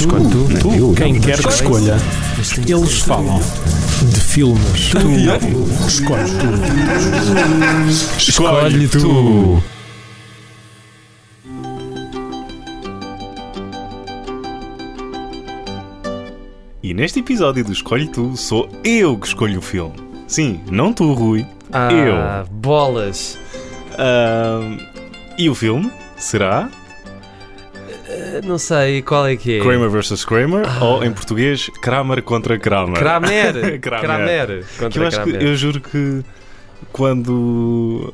Escolhe tu. Tu, eu, Quem eu. quer que escolha, eles falam de filmes. Tu escolhe tu. Escolhe tu. E neste episódio do Escolhe Tu, sou eu que escolho o filme. Sim, não tu, Rui. Ah, bolas. Ahm, e o filme será Não sei qual é que é. Kramer vs. Kramer Ah. ou em português Kramer contra Kramer. Kramer. Kramer. Kramer. Que eu acho que Kramer. eu juro que quando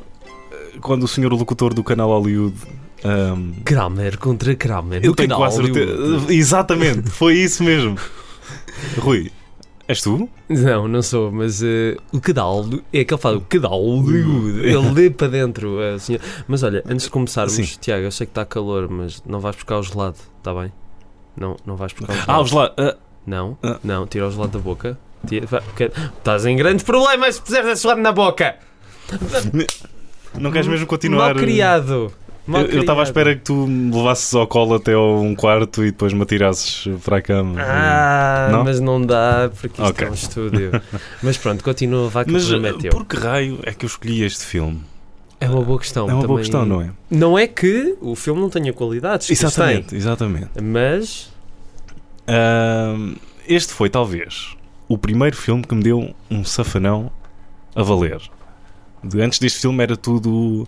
quando o senhor locutor do canal Hollywood ahm, Kramer contra Kramer. eu tenho quase certeza. Exatamente, foi isso mesmo. Rui, és tu? Não, não sou, mas eh, o cadaldo é aquele que fala o cadaldo. Ele lê para dentro. assim. Mas olha, antes de começarmos, Sim. Tiago, eu sei que está calor, mas não vais buscar o gelado, está bem? Não, não vais buscar o gelado. Ah, os lá. ah, Não, Ah. não, tira o gelado da boca. Tira- vai- que- Estás em grandes problemas se puseres esse gelado na boca. não queres mesmo continuar? Mal criado. Mal Eu estava à espera que tu me levasses ao colo até ao um quarto e depois me atirasses para a cama. Ah, Não? mas não dá porque isto Ok. é um estúdio. mas pronto, continua, vá que Mas é por que raio é que eu escolhi este filme? É uma boa questão. é uma boa também. questão, não é? Não é que o filme não tenha qualidades. Exatamente, exatamente. tem, Mas. Ahm, este foi talvez o primeiro filme que me deu um safanão a valer. Antes deste filme era tudo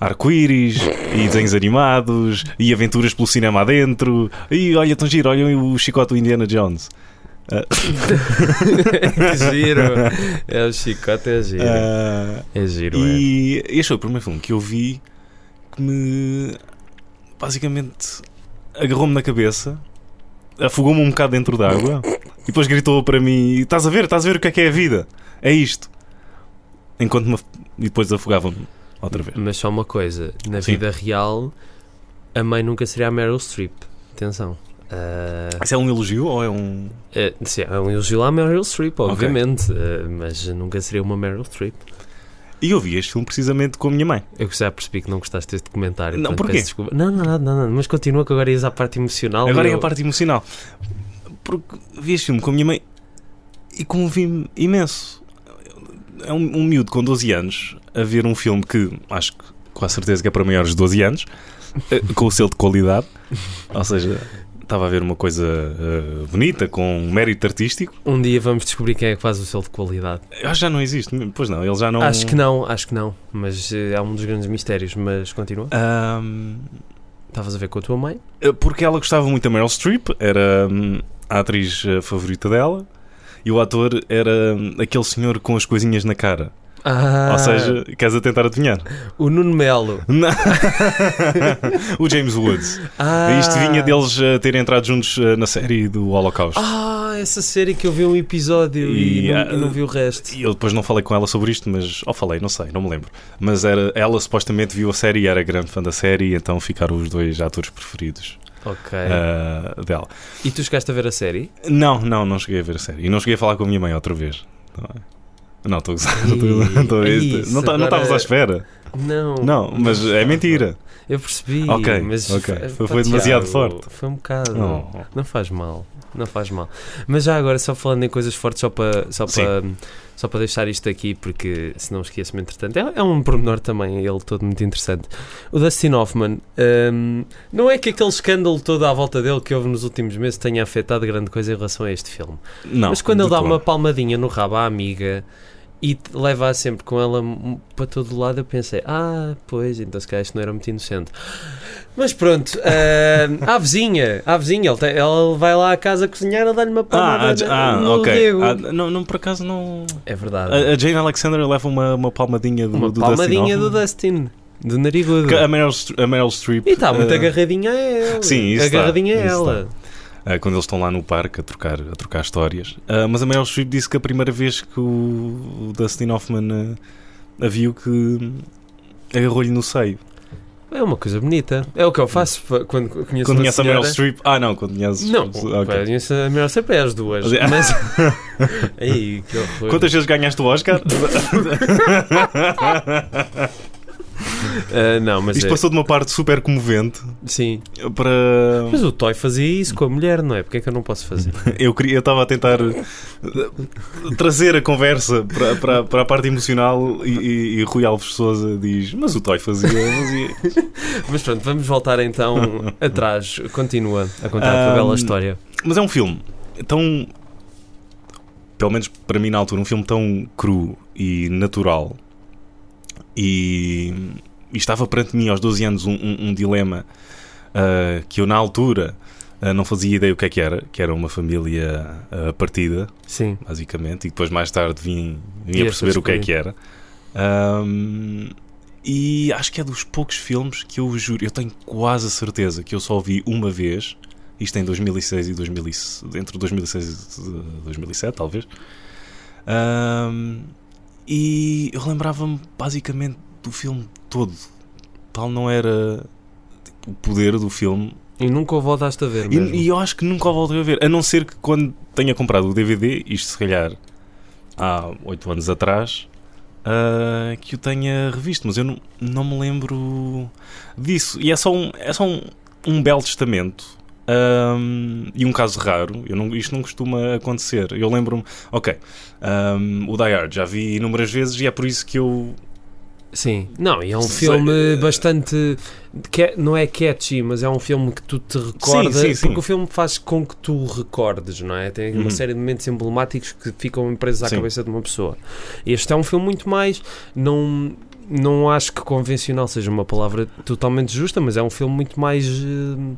arco-íris e desenhos animados e aventuras pelo cinema adentro. E olha, tão giro, olha o chicote do Indiana Jones. Que giro. É o chicote, é giro. ah, é giro, é. e este foi o primeiro filme que eu vi que me basicamente agarrou-me na cabeça, afogou-me um bocado dentro d'água e depois gritou para mim: Estás a ver? Estás a ver o que é que é a vida? É isto. Enquanto me e depois afogava-me outra vez. Mas só uma coisa: na Sim. vida real, a mãe nunca seria a Meryl Streep. Atenção. Ah, Isso é um elogio ou é um. é, sim, é um elogio à Meryl Streep, obviamente. ah, mas nunca seria uma Meryl Streep. E eu vi este filme precisamente com a minha mãe. Eu já percebi que não gostaste deste comentário. Não, porquê? Não, não, nada, nada. Mas continua que agora ias à parte emocional. Agora é a eu- parte emocional. Porque vi este filme com a minha mãe e comovi-me imenso. É um, um miúdo com 12 anos a ver um filme que acho que com a certeza que é para maiores de 12 anos, eh, com o selo de qualidade. Ou seja, estava a ver uma coisa eh, bonita, com um mérito artístico. Um dia vamos descobrir quem é que faz o selo de qualidade. Eu acho que já não existe. Pois não, ele já não. Acho que não, acho que não. Mas eh, é um dos grandes mistérios. Mas continua. Estavas a ver com a tua mãe? Porque ela gostava muito da Meryl Streep, era hum, a atriz favorita dela, e o ator era hum, aquele senhor com as coisinhas na cara. Ah, Ou seja, queres a tentar adivinhar? o Nuno Melo. Não. o James Woods. Ah, Isto vinha deles eh, terem entrado juntos eh, na série do Holocausto. Ah, essa série que eu vi um episódio e, E, não, ah, e não vi o resto. E eu depois não falei com ela sobre isto, mas. Ou falei, não sei, não me lembro. Mas era, ela supostamente viu a série e era grande fã da série, então ficaram os dois atores preferidos Ok. eh, dela. E tu chegaste a ver a série? Não, não, não cheguei a ver a série. E não cheguei a falar com a minha mãe outra vez. Não, é? Não, estou a gozar. não não Não tá- não agora- estavas à espera. Não. Não, mas é mentira. Eu percebi. Mas ok. fa- Foi- foi demasiado forte. Foi um bocado. Oh. Não faz mal. Não faz mal. Mas já agora, só falando em coisas fortes, só para só para, só para deixar isto aqui, porque se não esqueço-me entretanto, é, é um pormenor também, ele todo muito interessante. O Dustin Hoffman, hum, não é que aquele escândalo todo à volta dele que houve nos últimos meses tenha afetado grande coisa em relação a este filme. Não, Mas quando ele dá todo. uma palmadinha no rabo à amiga e te leva-a sempre com ela para todo lado, eu pensei, ah, pois, então se calhar isto não era muito inocente. Mas pronto, ah, à vizinha, à vizinha, ele, tem- ele vai lá à casa cozinhar e dá-lhe uma Ah, palmada ah, ah, ok. Ah, não, não, por acaso não. É verdade. A, a Jane Alexander leva uma, uma palmadinha do, uma do palmadinha Dustin do Dustin, do narigudo. A Meryl, a Meryl Streep. E está muito eh, agarradinha a ela. sim, isso está, Agarradinha a isso ela. eh, quando eles estão lá no parque a trocar, a trocar histórias. Ah, mas a Meryl Streep disse que a primeira vez que o, Dustin Hoffman ah, a viu que agarrou-lhe no seio. É uma coisa bonita. É o que eu faço fa- quando conheço Quando uma conhece a Meryl. Streep. Ah, não, quando conheces. Não, Ok. conheço a Meryl Streep é as duas. Mas é- Mas. Ei, que horror. Quantas vezes ganhaste o Oscar? Ah, não, mas Isto é, passou de uma parte super comovente sim. para. Mas o Toy fazia isso com a mulher, não é? Porque é que eu não posso fazer? Eu queria, eu estava a tentar eh, trazer a conversa para, para, para a parte emocional e, e, e Rui Alves Souza diz: Mas o Toy fazia. fazia. Mas pronto, vamos voltar então atrás. Continua a contar a tua bela história. Mas é um filme tão. Pelo menos para mim na altura, um filme tão cru e natural. E, e estava perante mim aos 12 anos um, um- um dilema ah, que eu na altura ah, não fazia ideia o que é que era, que era uma família ah, partida, Sim. basicamente, e depois mais tarde vim, vim a perceber o que é que era. Ahm, e acho que é dos poucos filmes que eu juro, eu tenho quase a certeza que eu só vi uma vez, isto em 2006 e 2000, entre 2006 e 2007, talvez. Ahm, e eu lembrava-me basicamente do filme todo. Tal não era tipo, o poder do filme E nunca o voltaste a ver e, e eu acho que nunca o voltei a ver, a não ser que quando tenha comprado o DVD, isto se calhar há 8 anos atrás, ah, que o tenha revisto, mas eu não, não me lembro disso. E é só um, é só um, um belo testamento. Ahm, e um caso raro, eu não, isto não costuma acontecer. Eu lembro-me, ok, ahm, o Die Hard já vi inúmeras vezes e é por isso que eu Sim. Não, e é um Sei- filme bastante. que- não é catchy, mas é um filme que tu te recordas. sim, sim. Porque o filme faz com que tu recordes, não é? Tem uma Uhum. série de momentos emblemáticos que ficam presos à Sim. cabeça de uma pessoa. Este é um filme muito mais. Não. Não acho que convencional seja uma palavra totalmente justa, mas é um filme muito mais. eh,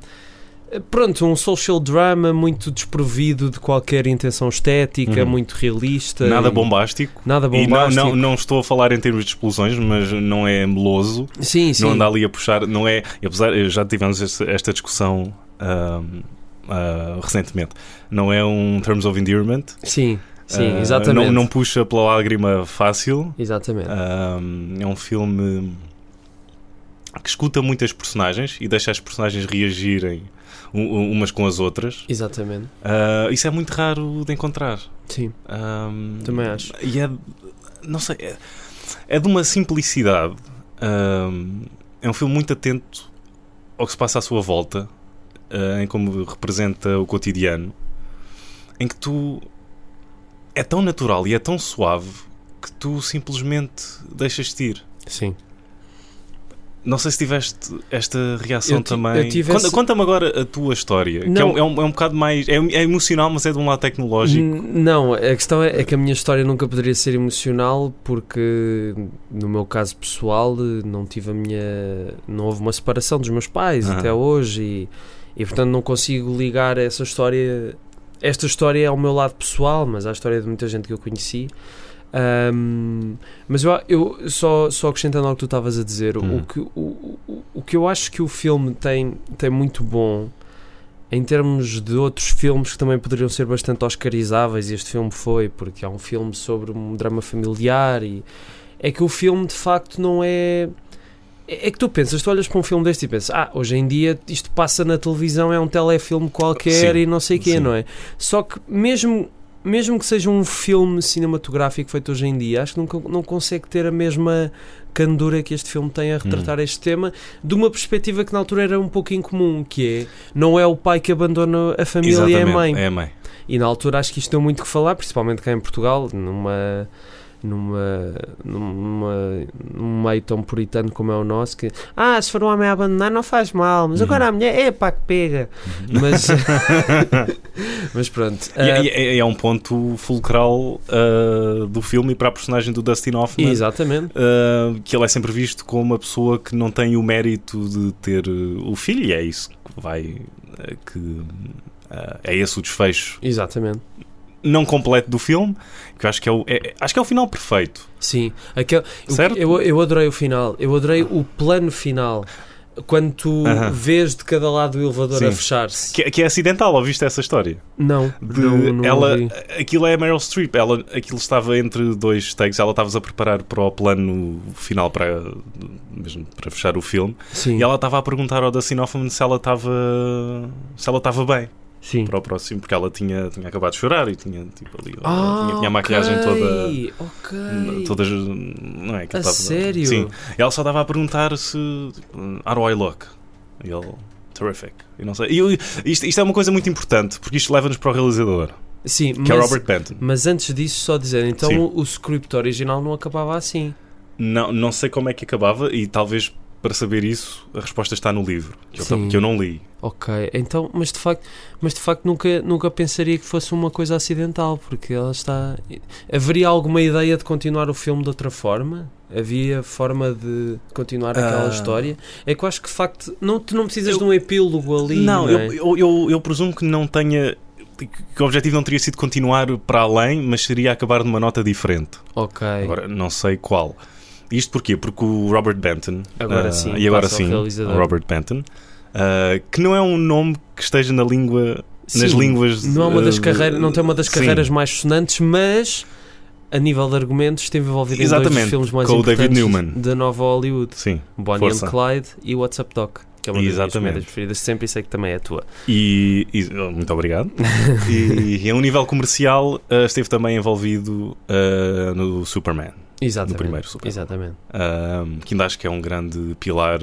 Pronto, um social drama muito desprovido de qualquer intenção estética, Uhum. muito realista. nada e- bombástico. Nada E não, bombástico. não, não estou a falar em termos de explosões, mas não é meloso. Sim, sim. não anda ali a puxar, não é, apesar, já tivemos esta, esta discussão ah, recentemente, não é um Terms of Endearment, Sim, sim, ah, exatamente. não, não puxa pela lágrima fácil, Exatamente. ahm, é um filme que escuta muitas personagens e deixa as personagens reagirem umas com as outras. Exatamente. Ah, isso é muito raro de encontrar. Sim, Ahm, Também acho. E é, não sei, é, é de uma simplicidade. Ahm, é um filme muito atento ao que se passa à sua volta, ah, em como representa o cotidiano, em que tu é tão natural e é tão suave que tu simplesmente deixas-te ir. sim. Não sei se tiveste esta reação Eu também. eu tive Conta- esse- Conta-me agora a tua história, que é Não. um, é, um, é um bocado mais. É, é emocional, mas é de um lado tecnológico. Não, a questão é, é que a minha história nunca poderia ser emocional porque, no meu caso pessoal, não tive a minha. Não houve uma separação dos meus pais até hoje e, e, portanto, não consigo ligar essa história. Esta história ao meu lado pessoal, mas à história de muita gente que eu conheci. Ahm, mas eu, eu só, só acrescentando ao que tu estavas a dizer, Hum. o, que, o, o, o que eu acho que o filme tem, tem muito bom em termos de outros filmes que também poderiam ser bastante oscarizáveis, e este filme foi, porque é um filme sobre um drama familiar, e é que o filme de facto não é. É é que tu pensas, tu olhas para um filme deste e pensas, ah, hoje em dia isto passa na televisão, é um telefilme qualquer Sim, e não sei o quê, sim. não é? Só que mesmo, mesmo que seja um filme cinematográfico feito hoje em dia, acho que nunca, não consegue ter a mesma candura que este filme tem a retratar Hum. este tema de uma perspectiva que na altura era um pouco incomum, que é, não é o pai que abandona a família, é a Exatamente, mãe. É a mãe. E na altura acho que isto deu muito que falar, principalmente cá em Portugal, numa numa, numa num meio tão puritano como é o nosso, que ah, se for um homem a abandonar não faz mal, mas Uhum. agora a mulher é pá que pega. Mas, mas pronto. E, ah, e- e é um ponto fulcral ah, do filme e para a personagem do Dustin Hoffman. exatamente. ah, que ele é sempre visto como uma pessoa que não tem o mérito de ter uh, o filho, e é isso que vai. ah, que, ah, é esse o desfecho Exatamente. Não completo do filme, que eu acho que é o, é- acho que é o final perfeito. Sim. Aquele, Certo? eu, eu adorei o final. Eu adorei o plano final. Quando tu Aham. vês de cada lado o elevador Sim. a fechar-se. Que, é- que é acidental, ouviste essa história? Não, De, não, não ela, ouvi. aquilo é a Meryl Streep, ela, aquilo estava entre dois takes, ela estava a preparar para o plano final para, mesmo para fechar o filme, Sim. e ela estava a perguntar ao Dustin Hoffman se ela estava se ela estava bem. Sim. para o próximo, porque ela tinha, tinha acabado de chorar e tinha, tipo, ali, Ah, tinha, tinha a maquilhagem ok, toda. Ok. Todas, não é? que A estava- sério? Sim. Ela só estava a perguntar se. How do I look? E ele. Terrific. E não sei. E eu- isto, isto é uma coisa muito importante, porque isto leva-nos para o realizador, Sim, que mas, é Robert Benton. mas antes disso, só dizer, então Sim. o, o script original não acabava assim. Não, não sei como é que acabava, e talvez para saber isso a resposta está no livro, que eu, que eu não li. Ok, então, mas de facto, mas de facto nunca, nunca pensaria que fosse uma coisa acidental, porque ela está. Haveria alguma ideia de continuar o filme de outra forma? Havia forma de continuar aquela Ah. história? É que eu acho que de facto não, tu não precisas Eu- de um epílogo ali. não, Não, é? eu, eu, eu, eu presumo que não tenha. que o objetivo não teria sido continuar para além, mas seria acabar numa nota diferente. Ok. Agora, não sei qual. Isto porquê? Porque o Robert Benton. Agora ah, sim, E agora sim, o Robert Benton. ah, que não é um nome que esteja na língua. nas Sim, línguas. Não, é uma das ah, carreiras, não tem uma das sim. carreiras mais sonantes, mas a nível de argumentos esteve envolvido em dois Exatamente, dos filmes mais com David importantes Newman. da nova Hollywood. Sim. Bonnie Força. and Clyde e What's Up Doc, que é uma das minhas Exatamente. comédias preferidas sempre e sei que também é a tua. E, e- muito obrigado. e, e a um nível comercial ah, esteve também envolvido ah, no Superman, Exatamente. no primeiro Superman. Exatamente. Ah, que ainda acho que é um grande pilar.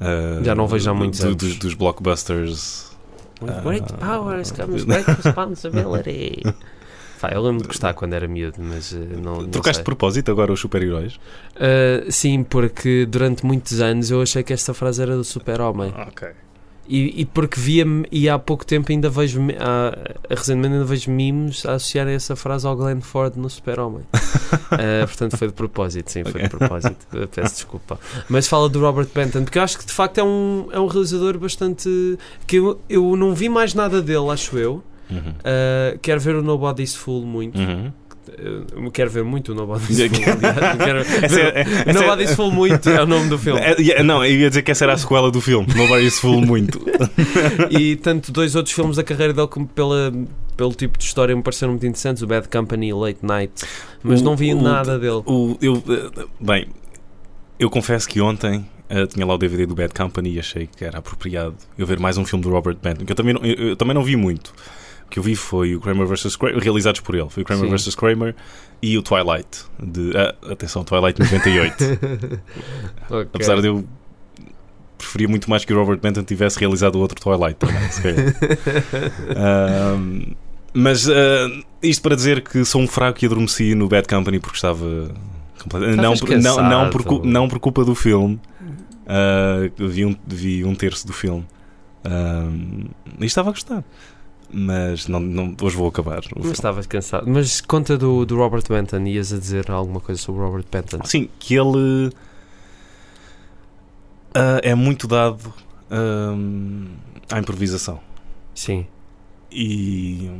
ah, Já não vejo há muitos do- anos. dos, dos blockbusters. With Ah. great powers comes great responsibility. Pá, eu lembro de gostar quando era miúdo, mas eh, não, não Trocaste sei. de propósito agora os super-heróis? Ah, sim, porque durante muitos anos eu achei que esta frase era do super-homem. Ok. E, e porque via e há pouco tempo ainda vejo há, recentemente ainda vejo memes a associar essa frase ao Glenn Ford no Super-Homem. Ah, portanto foi de propósito, sim, foi de propósito. Peço desculpa. Mas fala do Robert Benton, porque eu acho que de facto é um, é um realizador bastante. que eu, eu não vi mais nada dele, acho eu. Uhum. Ah, quero ver o Nobody's Fool muito. Uhum. Ah, quero ver muito o Nobody's Fool. Quero é- é- Nobody's Fool muito é o nome do filme. É, não, eu ia dizer que essa era a sequela do filme. Nobody's Fool muito. e tanto dois outros filmes da carreira dele como pela, pelo tipo de história me pareceram muito interessantes, o Bad Company e Late Night, mas O- não vi o- nada dele. O, eu, eh, bem, eu confesso que ontem eh, tinha lá o DVD do Bad Company e achei que era apropriado eu ver mais um filme do Robert Benton, que eu também não, eu, eu também não vi muito. Que eu vi foi o Kramer vs. Kramer, realizados por ele. Foi o Kramer Sim. vs. Kramer e o Twilight. De, ah, atenção, Twilight 98. Ok. Apesar de eu preferia muito mais que o Robert Benton tivesse realizado o outro Twilight também, se calhar. Mas ah, isto para dizer que sou um fraco e adormeci no Bad Company porque estava não, por, não, não, por, não por culpa do filme. Ah, vi, um, vi um terço do filme e estava a gostar. Mas não, não, hoje vou acabar. Mas estavas cansado. Mas conta do, do Robert Benton, ias a dizer alguma coisa sobre o Robert Benton? Sim, que ele ah, é muito dado ahm, à improvisação. Sim. E,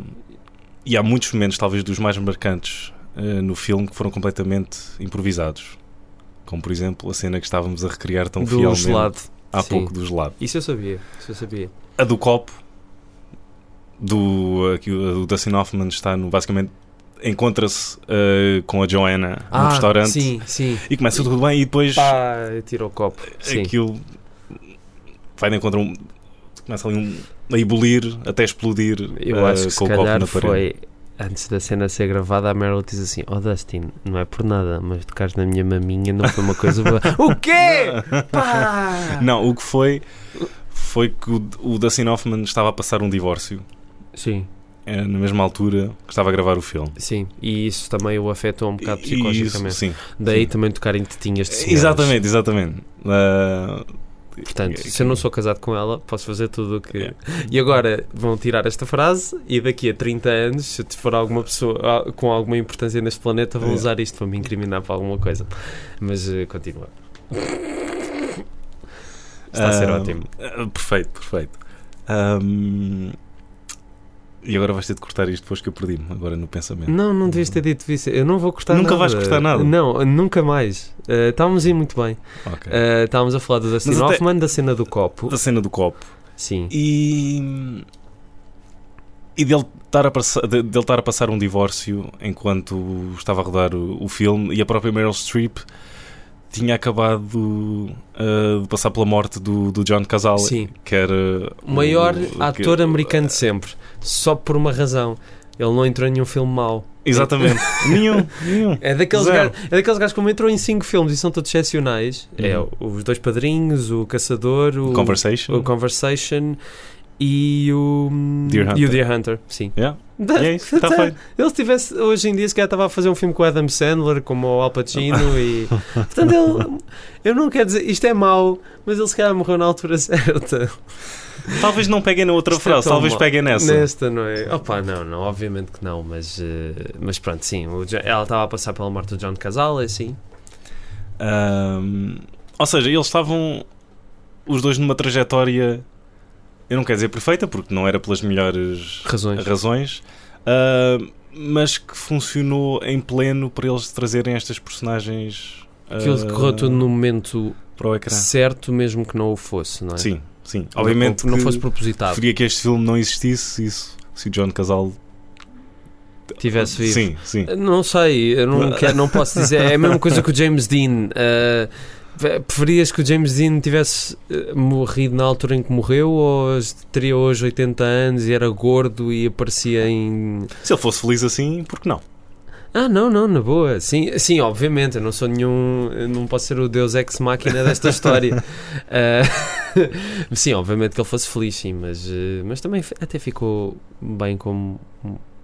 e há muitos momentos, talvez dos mais marcantes ah, no filme, que foram completamente improvisados. Como, por exemplo, a cena que estávamos a recriar tão do fielmente gelado. há sim. pouco do gelado. Isso eu sabia. Isso eu sabia. A do copo, do, aqui, o Dustin Hoffman está no, basicamente, encontra-se ah, com a Joanna no restaurante Ah, Sim, sim. e começa tudo bem e depois Pá, tira o copo. Sim. aquilo vai de encontro um, começa ali um, a ebulir até explodir Eu ah, acho que se com o copo na parede. foi antes da cena ser gravada. A Meryl diz assim: Oh Dustin, não é por nada, mas tocares na minha maminha não foi uma coisa boa. o quê? Pá! Não, o que foi foi que o, o Dustin Hoffman estava a passar um divórcio Sim, eh, na mesma altura que estava a gravar o filme. sim. E isso também o afetou um bocado psicologicamente. sim. Daí sim. também tocar em tetinhas de senhoras. Exatamente, exatamente. Ah, Portanto, se eu não sou casado com ela, posso fazer tudo o que. É. E agora vão tirar esta frase e daqui a 30 anos, se for alguma pessoa ah, com alguma importância neste planeta, vão É. usar isto para me incriminar para alguma coisa. Mas eh, continua. Está a ser ah, ótimo. ah, perfeito, perfeito. Ahm, e agora vais ter de cortar isto depois que eu perdi-me agora no pensamento. Não, não devias ter dito isso. Eu não vou cortar Nunca nada. vais cortar nada? Não, nunca mais. Eh, estávamos a ir muito bem. Ok. Eh, estávamos a falar do Dustin até- Hoffman, da cena do copo. Da cena do copo. Sim. E. E dele estar, a passar, de- dele estar a passar um divórcio enquanto estava a rodar o, o filme e a própria Meryl Streep tinha acabado uh, de passar pela morte do, do John Cazale, Sim. que era O maior o- ator que- americano de sempre. Só por uma razão. Ele não entrou em nenhum filme mau. Exatamente. nenhum, nenhum. É daqueles, gajos, é daqueles gajos que como entrou em 5 filmes e são todos excepcionais. É Uhum. os dois padrinhos, o Caçador, o Conversation. o Conversation e o Deer e Hunter. o Deer Hunter. Sim. Yeah. E é isso, está feito. Ele se tivesse hoje em dia se calhar estava a fazer um filme com o Adam Sandler, como o Al Pacino e portanto ele eu não quero dizer isto é mau, mas ele se calhar morreu na altura certa. Talvez não peguem na outra Isto é frase, tão talvez peguem nessa. Nesta, não é? Opa, não, não, obviamente que não, mas, eh, mas pronto, sim, ela estava a passar pela morte do John Casale, assim. Ahm, ou seja, eles estavam os dois numa trajetória, eu não quero dizer perfeita, porque não era pelas melhores Razões. razões, ah, mas que funcionou em pleno para eles trazerem estas personagens Aquilo ah, correu tudo no momento certo, mesmo que não o fosse, não é? Sim, sim. Não- Obviamente não que fosse propositado. preferia que este filme não existisse isso, se o John Casal Tivesse vivo. Sim, sim. Não sei, eu não, quero, não posso dizer. É a mesma coisa que o James Dean. Uh, preferias que o James Dean tivesse uh, morrido na altura em que morreu ou teria hoje 80 anos e era gordo e aparecia em. Se ele fosse feliz assim, por que não? Ah, não, não, na boa. Sim, sim obviamente, eu não sou nenhum. Não posso ser o Deus ex máquina desta história. Uh, sim, obviamente que ele fosse feliz, sim, mas, uh, mas também até ficou bem como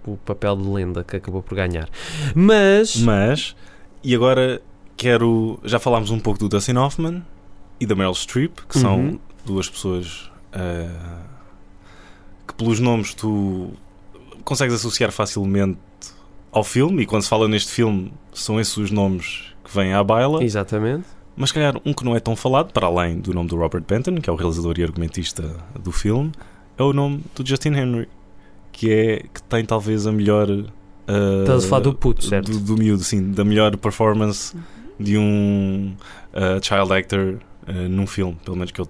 o papel de lenda que acabou por ganhar. Mas. Mas, e agora quero. Já falámos um pouco do Dustin Hoffman e da Meryl Streep, que Uhum. são duas pessoas ah, que, pelos nomes, tu consegues associar facilmente ao filme. E quando se fala neste filme, são esses os nomes que vêm à baila. Exatamente. Mas, se calhar, um que não é tão falado, para além do nome do Robert Benton, que é o realizador e argumentista do filme, é o nome do Justin Henry, que é que tem talvez a melhor. ah, Estás a falar do puto, certo? do, do miúdo, sim, da melhor performance de um uh, child actor uh, num filme, pelo menos que eu.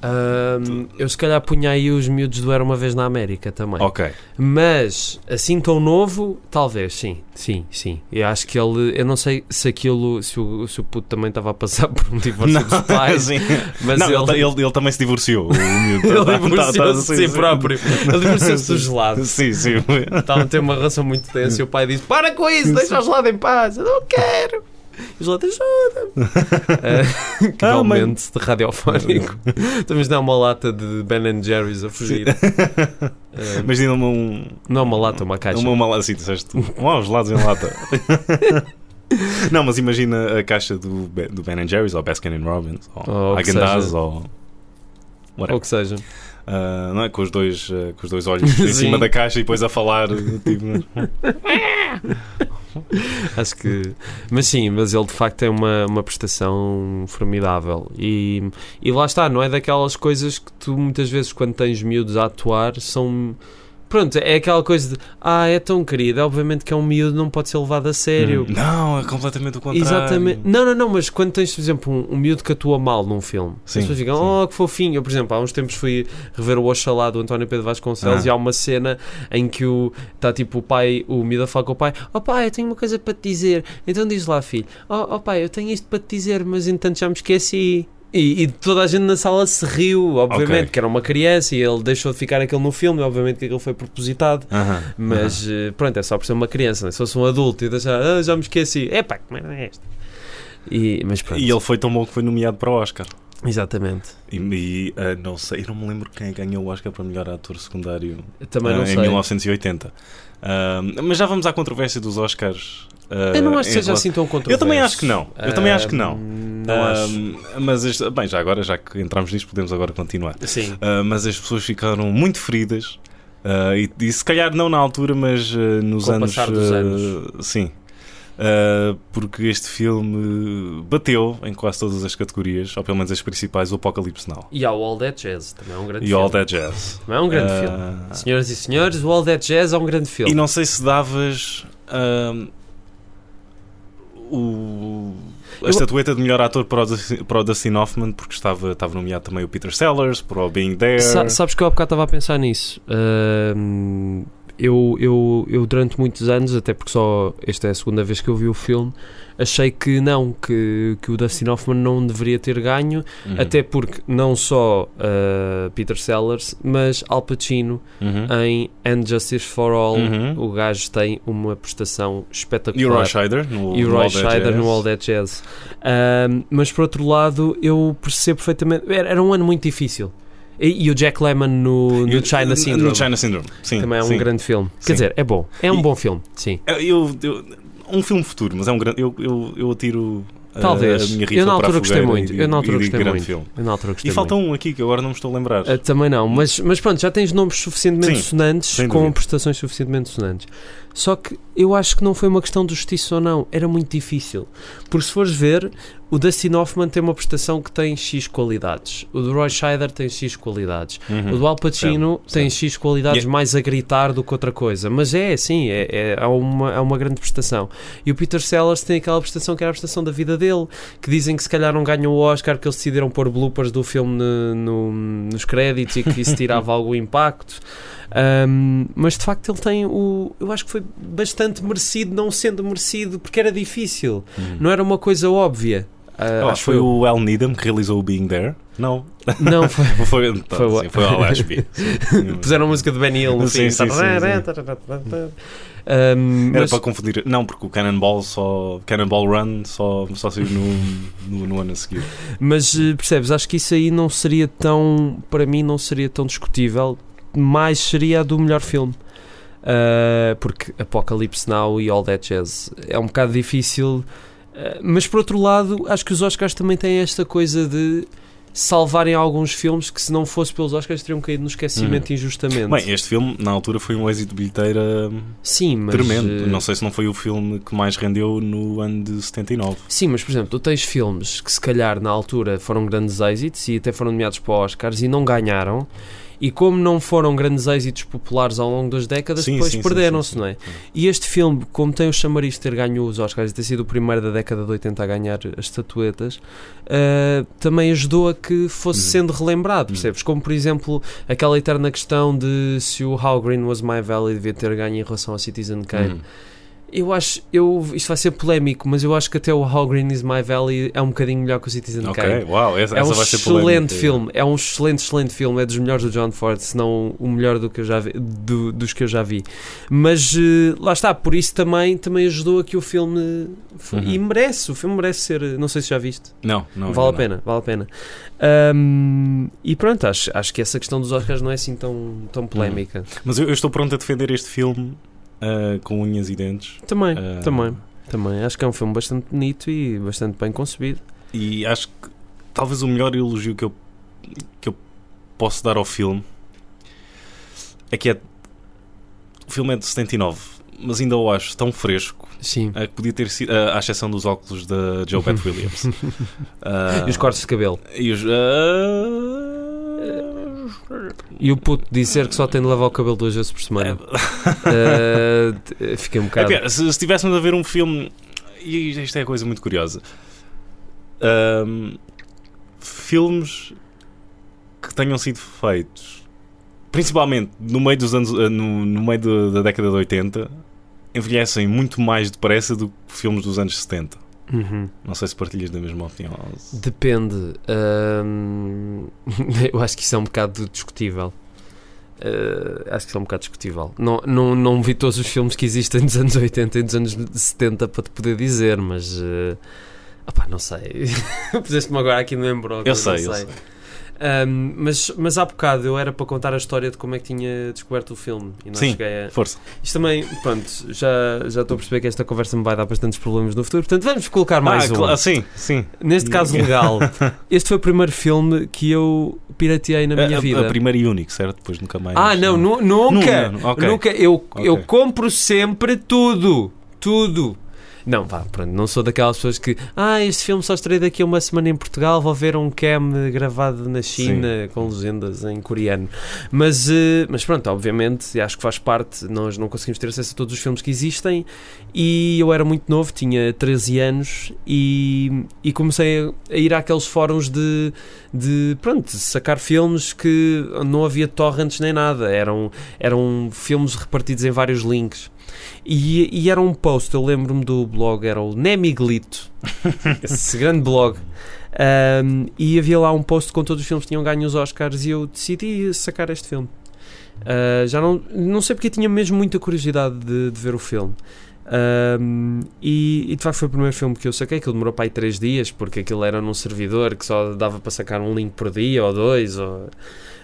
Ahm, eu se calhar punha aí os miúdos do Era Uma Vez na América também. Ok. Mas, assim tão novo, talvez, sim. Sim, sim. Eu acho que ele. Eu não sei se aquilo. Se o, se o puto também estava a passar por um divórcio dos pais. sim. Mas não, ele, ele, ele, também se divorciou. O miúdo. ele Tá- tá- tá- divorciou-se de si próprio. Ele divorciou-se do gelado. Sim, sim. Estavam a ter uma relação muito tensa e o pai disse: Para com isso, deixa o gelado em paz. Eu não quero. E o gelado ajuda-me. Ah, que Ah, mas- realmente de radiofónico. Estamos a dar uma lata de Ben Jerry's a fugir. Ah, Mas ainda um. não é uma lata, é uma caixa. Uma, uma lata, assim, disseste. Uau, os lados em lata. Não, mas imagina a caixa do, do Ben Jerry's ou Baskin Robbins ou Ou o que Häagen-Dazs seja. ou. Ou Whatever. o que seja. Ah, não é? Com os dois, ah, com os dois olhos em cima da caixa e depois a falar. Tipo, Acho que. Mas sim, mas ele de facto tem uma, uma prestação formidável. E, e lá está, não é daquelas coisas que tu muitas vezes, quando tens miúdos a atuar, são. Pronto, é aquela coisa de. Ah, é tão querido, obviamente que é um miúdo, não pode ser levado a sério. Não, é completamente o contrário. Exatamente. Não, não, não, mas quando tens, por exemplo, um, um miúdo que atua mal num filme, Sim, as pessoas ficam, sim. oh, que fofinho. Eu, por exemplo, há uns tempos fui rever o Oxalá do António Pedro Vasconcelos Ah. e há uma cena em que o está tipo o pai, o miúdo a falar com o pai, oh pai, eu tenho uma coisa para te dizer. Então diz lá, filho, oh, oh pai, eu tenho isto para te dizer, mas entanto já me esqueci. E, e toda a gente na sala se riu, obviamente, Ok. que era uma criança e ele deixou de ficar aquele no filme, obviamente que aquilo foi propositado. Aham, Mas eh, pronto, é só por ser uma criança, né? se fosse um adulto e deixar, ah, já me esqueci, epá, que merda é esta? E, mas pronto, E ele foi tão bom que foi nomeado para o Oscar. exatamente. E, e, ah, não sei, eu não me lembro quem ganhou o Oscar para melhor ator secundário também não ah, em sei. 1980. Ah, mas já vamos à controvérsia dos Oscars. Ah, Eu não acho que seja relação- assim tão controverso. Eu também acho que não. Eu também acho que não. Não acho. Mas, este- bem, já agora, já que entramos nisto, podemos agora continuar. Sim. Ah, mas as pessoas ficaram muito feridas. ah, e, e se calhar não na altura, mas ah, nos Com anos. passar dos anos. Sim. Ah, porque este filme bateu em quase todas as categorias, ou pelo menos as principais, o Apocalipse Now. E há o All That Jazz, também é um grande E filme. All That Jazz. Também é um grande filme. Senhoras e senhores, o All That Jazz é um grande filme. E não sei se davas o, a estatueta de melhor ator para o, Dustin- para o Dustin Hoffman, porque estava, estava nomeado também o Peter Sellers, para o Being There. Sa- sabes que eu há bocado estava a pensar nisso. Ahm, eu, eu, eu, durante muitos anos, até porque só esta é a segunda vez que eu vi o filme, achei que não, que, que o Dustin Hoffman não deveria ter ganho, Uhum. até porque não só uh, Peter Sellers, mas Al Pacino Uhum. em And Justice for All, Uhum. o gajo tem uma prestação espetacular. E o Roy Scheider no, E o no Roy All That Scheider Jazz. no All That Jazz. Ahm, mas por outro lado, eu percebo perfeitamente. Era, era um ano muito difícil. E, e o Jack Lemmon no, no China Syndrome No China Syndrome, sim. também é um sim. grande filme. Sim. Quer dizer, é bom. É um E- bom filme, sim. Eu, eu- um filme futuro, mas é um grande. Eu, eu, eu atiro uh, Talvez. a minha Eu na a altura gostei muito. e- Eu na altura gostei muito. filme. Eu na altura gostei E falta um aqui que agora não me estou a lembrar. Ah, também não, mas, mas pronto, já tens nomes suficientemente Sim, sonantes com prestações suficientemente sonantes. Só que eu acho que não foi uma questão de justiça ou não, era muito difícil. Porque se fores ver, o Dustin Hoffman tem uma prestação que tem X qualidades, o do Roy Scheider tem X qualidades, Uhum. o do Al Pacino tem. X qualidades E- mais a gritar do que outra coisa. Mas é assim, é, é, é uma, é uma grande prestação. E o Peter Sellers tem aquela prestação que era a prestação da vida dele, que dizem que se calhar não ganham o Oscar, que eles decidiram pôr bloopers do filme no- no- nos créditos e que isso tirava algum impacto. Um, mas de facto ele tem o. Eu acho que foi bastante merecido, não sendo merecido, porque era difícil, Uhum. não era uma coisa óbvia. Eu acho que foi eu. o Al Needham que realizou o Being There. Não. Não, foi. Foi, tá, Foi sim, foi o Al Ashby. Puseram a música de Benny Hill sim, sim, Um, Era mas- para confundir. Não, porque o Cannonball só. Cannonball Run só, só saiu no, no, no ano a seguir. Mas eh, percebes, acho que isso aí não seria tão, para mim, não seria tão discutível, mais seria a do melhor filme. Ah, porque Apocalypse Now e All That Jazz é um bocado difícil, ah, mas por outro lado, acho que os Oscars também têm esta coisa de salvarem alguns filmes que, se não fosse pelos Oscars, teriam caído no esquecimento injustamente. Uhum. Bem, este filme, na altura, foi um êxito de bilheteira Sim, mas. tremendo. eh, Não sei se não foi o filme que mais rendeu no ano de 79. Sim, mas por exemplo, tu tens filmes que se calhar na altura foram grandes êxitos e até foram nomeados para Oscars e não ganharam. E como não foram grandes êxitos populares ao longo das décadas, Sim, depois perderam-se, não é? E este filme, como tem o chamariz de ter ganho os Oscars e ter sido o primeiro da década de 80 a ganhar as estatuetas, ah, também ajudou a que fosse Uhum. sendo relembrado, Uhum. percebes? Como, por exemplo, aquela eterna questão de se o How Green Was My Valley devia ter ganho em relação ao Citizen Kane. Uhum. Eu acho, eu, isto vai ser polémico, mas eu acho que até o How Green Is My Valley é um bocadinho melhor que o Citizen Ok, Kane. uau, essa, É um essa vai ser excelente polémica. filme, é um excelente, excelente filme, é dos melhores do John Ford, se não o melhor do que eu já vi, do- dos que eu já vi. Mas eh, lá está, por isso também, também ajudou a que o filme Uhum. e merece, o filme merece ser, não sei se já viste. Não, não. vale a pena, vale a pena. Ahm, e pronto, acho, acho que essa questão dos Oscars não é assim tão, tão polémica. não. Mas eu, eu estou pronto a defender este filme ah, com unhas e dentes. Também, Ah, também, também. Acho que é um filme bastante bonito e bastante bem concebido. E acho que talvez o melhor elogio que eu, que eu posso dar ao filme é que é. O filme é de 79, mas ainda o acho tão fresco Sim. ah, que podia ter sido, ah, à exceção dos óculos da Joe Pat Williams. E os cortes de cabelo. E os. E o puto dizer que só tem de lavar o cabelo duas vezes por semana. Eh, t- fiquei um É bocado. pior, se se estivéssemos a ver um filme. E isto é a coisa muito curiosa. Ahm, filmes que tenham sido feitos, principalmente no meio dos anos. ah, No, no meio da década de 80, envelhecem muito mais depressa do que filmes dos anos 70. Uhum. Não sei se partilhas da mesma opinião. Depende. Eu acho que isso é um bocado discutível. Eh, acho que isso é um bocado discutível. Não, não, não vi todos os filmes que existem dos anos 80 e dos anos 70 para te poder dizer, mas. eh, opá, não sei. Puseste-me agora aqui no embrogue. Eu sei, eu sei. Ahm, mas, mas há bocado eu era para contar a história de como é que tinha descoberto o filme e não Sim. cheguei a. Força. Isto também, pronto, já, já estou a perceber que esta conversa me vai dar bastantes problemas no futuro, portanto vamos colocar mais ah, um. cla- sim, sim. Neste caso legal, este foi o primeiro filme que eu pirateei na minha a, a- vida. a primeira e único, certo? Depois nunca mais. ah, não, nu- nunca! Nunca, ok. Nunca, eu, eu Ok. compro sempre tudo, tudo. Não, vá, pronto, não sou daquelas pessoas que ah, este filme só estreia daqui a uma semana em Portugal, vou ver um cam gravado na China com legendas em coreano. Mas, eh, mas pronto, obviamente, acho que faz parte, nós não conseguimos ter acesso a todos os filmes que existem e eu era muito novo, tinha 13 anos e, e comecei a, a ir àqueles fóruns de, de, pronto, sacar filmes que não havia torrents nem nada, eram, eram filmes repartidos em vários links. E, e era um post, eu lembro-me do blog era o Nemiglito, esse grande blog. Um, e havia lá um post com todos os filmes que tinham ganho os Oscars e eu decidi sacar este filme. Uh, já não, não sei porque tinha mesmo muita curiosidade de, de ver o filme. Um, e, e, de facto foi o primeiro filme que eu saquei, que demorou para aí 3 dias, porque aquilo era num servidor que só dava para sacar um link por dia ou dois. Ou...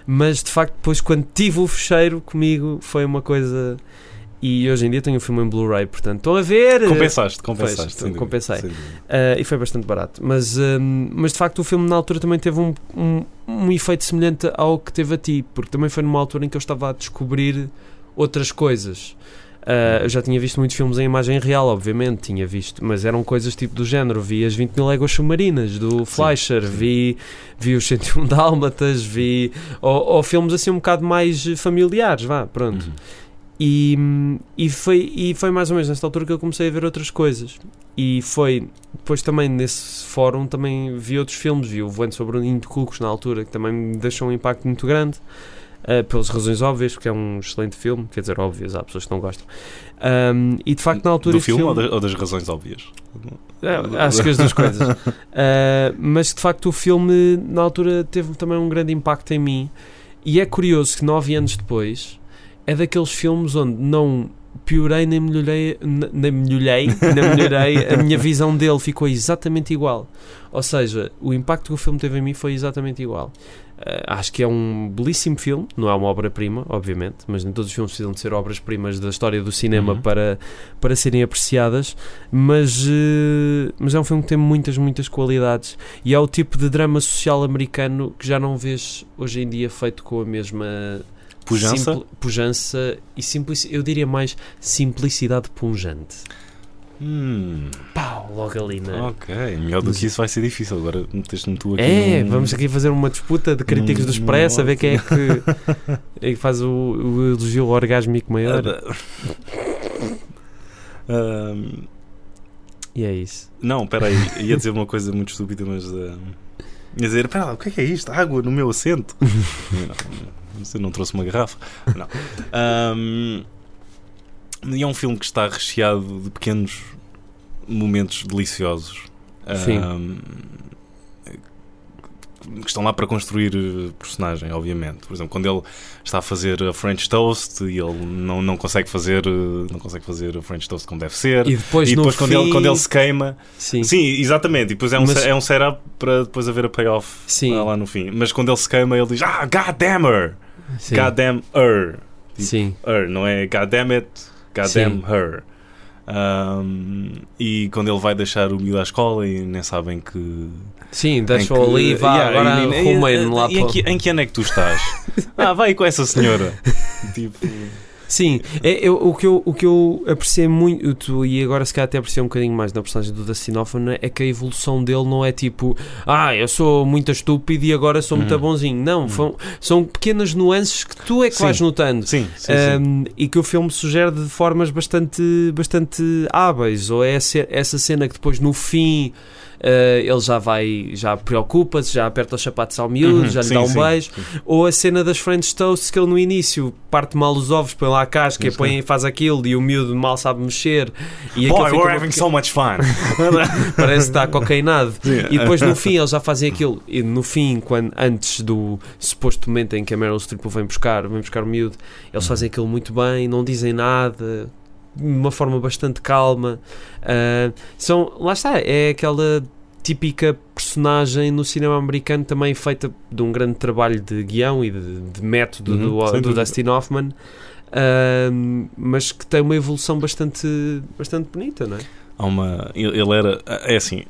Mas de facto, depois quando tive o fecheiro comigo, foi uma coisa. E hoje em dia tenho o filme em Blu-ray, portanto, estão a ver. Compensaste, compensaste. Pois, compensei. Uh, e foi bastante barato. Mas, um, mas de facto, o filme na altura também teve um, um, um efeito semelhante ao que teve a ti, porque também foi numa altura em que eu estava a descobrir outras coisas. Uh, eu já tinha visto muitos filmes em imagem real, obviamente, tinha visto, mas eram coisas tipo do género. Vi as 20 mil léguas submarinas do Fleischer, sim, sim. Vi, vi os 101 Dálmatas, vi. Ou, ou, filmes assim um bocado mais familiares, vá, pronto. Uhum. E, e, foi, e foi mais ou menos nesta altura que eu comecei a ver outras coisas. E foi depois também nesse fórum também vi outros filmes, vi o Voando sobre o Ninho de Cucos na altura, que também me deixou um impacto muito grande uh, pelas razões óbvias, porque é um excelente filme, quer dizer, óbvias, há pessoas que não gostam. Um, e de facto, na altura. Do filme, filme... Ou, das, ou, das razões óbvias? É, acho que as duas coisas. Uh, mas de facto, o filme, na altura, teve também um grande impacto em mim. E é curioso que nove anos depois é daqueles filmes onde não piorei nem melhorei, nem melhorei, nem melhorei, a minha visão dele ficou exatamente igual. Ou seja, o impacto que o filme teve em mim foi exatamente igual. Uh, acho que é um belíssimo filme, não é uma obra-prima, obviamente, mas nem todos os filmes precisam de ser obras-primas da história do cinema uhum. para, para serem apreciadas. Mas, uh, mas é um filme que tem muitas, muitas qualidades e é o tipo de drama social americano que já não vês hoje em dia feito com a mesma pujança, pujança e simplicidade. Eu diria mais simplicidade punjante. Hum. Pau, logo ali na. Ok, melhor do que isso vai ser difícil. Agora meteste-me tu aqui. É, num... vamos aqui fazer uma disputa de críticos num, do Expresso a ver quem é que, é que faz o, o elogio orgásmico maior. um... E é isso. Não, espera aí, ia dizer uma coisa muito estúpida, mas. Uh... Ia dizer, espera lá, o que é, que é isto? Água no meu assento? não, você não trouxe uma garrafa? Não. Um... E é um filme que está recheado de pequenos momentos deliciosos. Sim. Um, que estão lá para construir eh, personagem, obviamente. Por exemplo, quando ele está a fazer a French Toast e ele não, não consegue fazer eh, não consegue fazer a French Toast como deve ser. E depois, e depois quando, fim... ele, quando ele se queima. Sim, Sim exatamente. E depois é um, Mas... é um setup para depois haver a payoff Sim. lá no fim. Mas quando ele se queima, ele diz: Ah, God damn her! Sim. God damn her! Tipo, Sim. Her, não é God damn it, God damn her. Um, e quando ele vai deixar o miúdo à escola e nem sabem que. Sim, deixou ali e vá, yeah, agora lá e, em, que, em que ano é que tu estás? ah, vai com essa senhora. tipo. Sim, é, eu, o, que eu, o que eu apreciei muito, e agora se calhar até apreciei um bocadinho mais na personagem do Dustin Hoffman, é que a evolução dele não é tipo, ah, eu sou muito estúpido e agora sou muito uhum. bonzinho. Não, uhum. são, são pequenas nuances que tu é que sim. vais notando. Sim, sim, um, E que o filme sugere de formas bastante, bastante hábeis. Ou é essa cena que depois no fim ele já vai, já preocupa-se, já aperta os sapatos ao miúdo, uhum, já lhe sim, dá um sim, beijo. Sim. Ou a cena das French Toast, que ele no início parte mal os ovos, põe lá a casca, Isso põe, faz aquilo e o miúdo mal sabe mexer. E Boy, we're having so much fun. Parece que está cocainado. E depois no fim eles já fazem aquilo. E no fim, quando, antes do suposto momento em que a Meryl Streep vem buscar, vem buscar o miúdo, eles fazem aquilo muito bem, não dizem nada de uma forma bastante calma. Uh, são, lá está, é aquela típica personagem no cinema americano também feita de um grande trabalho de guião e de, de método uhum, do, do Dustin Hoffman. Uh, mas que tem uma evolução bastante, bastante bonita, não é? Há uma. Ele era. É assim.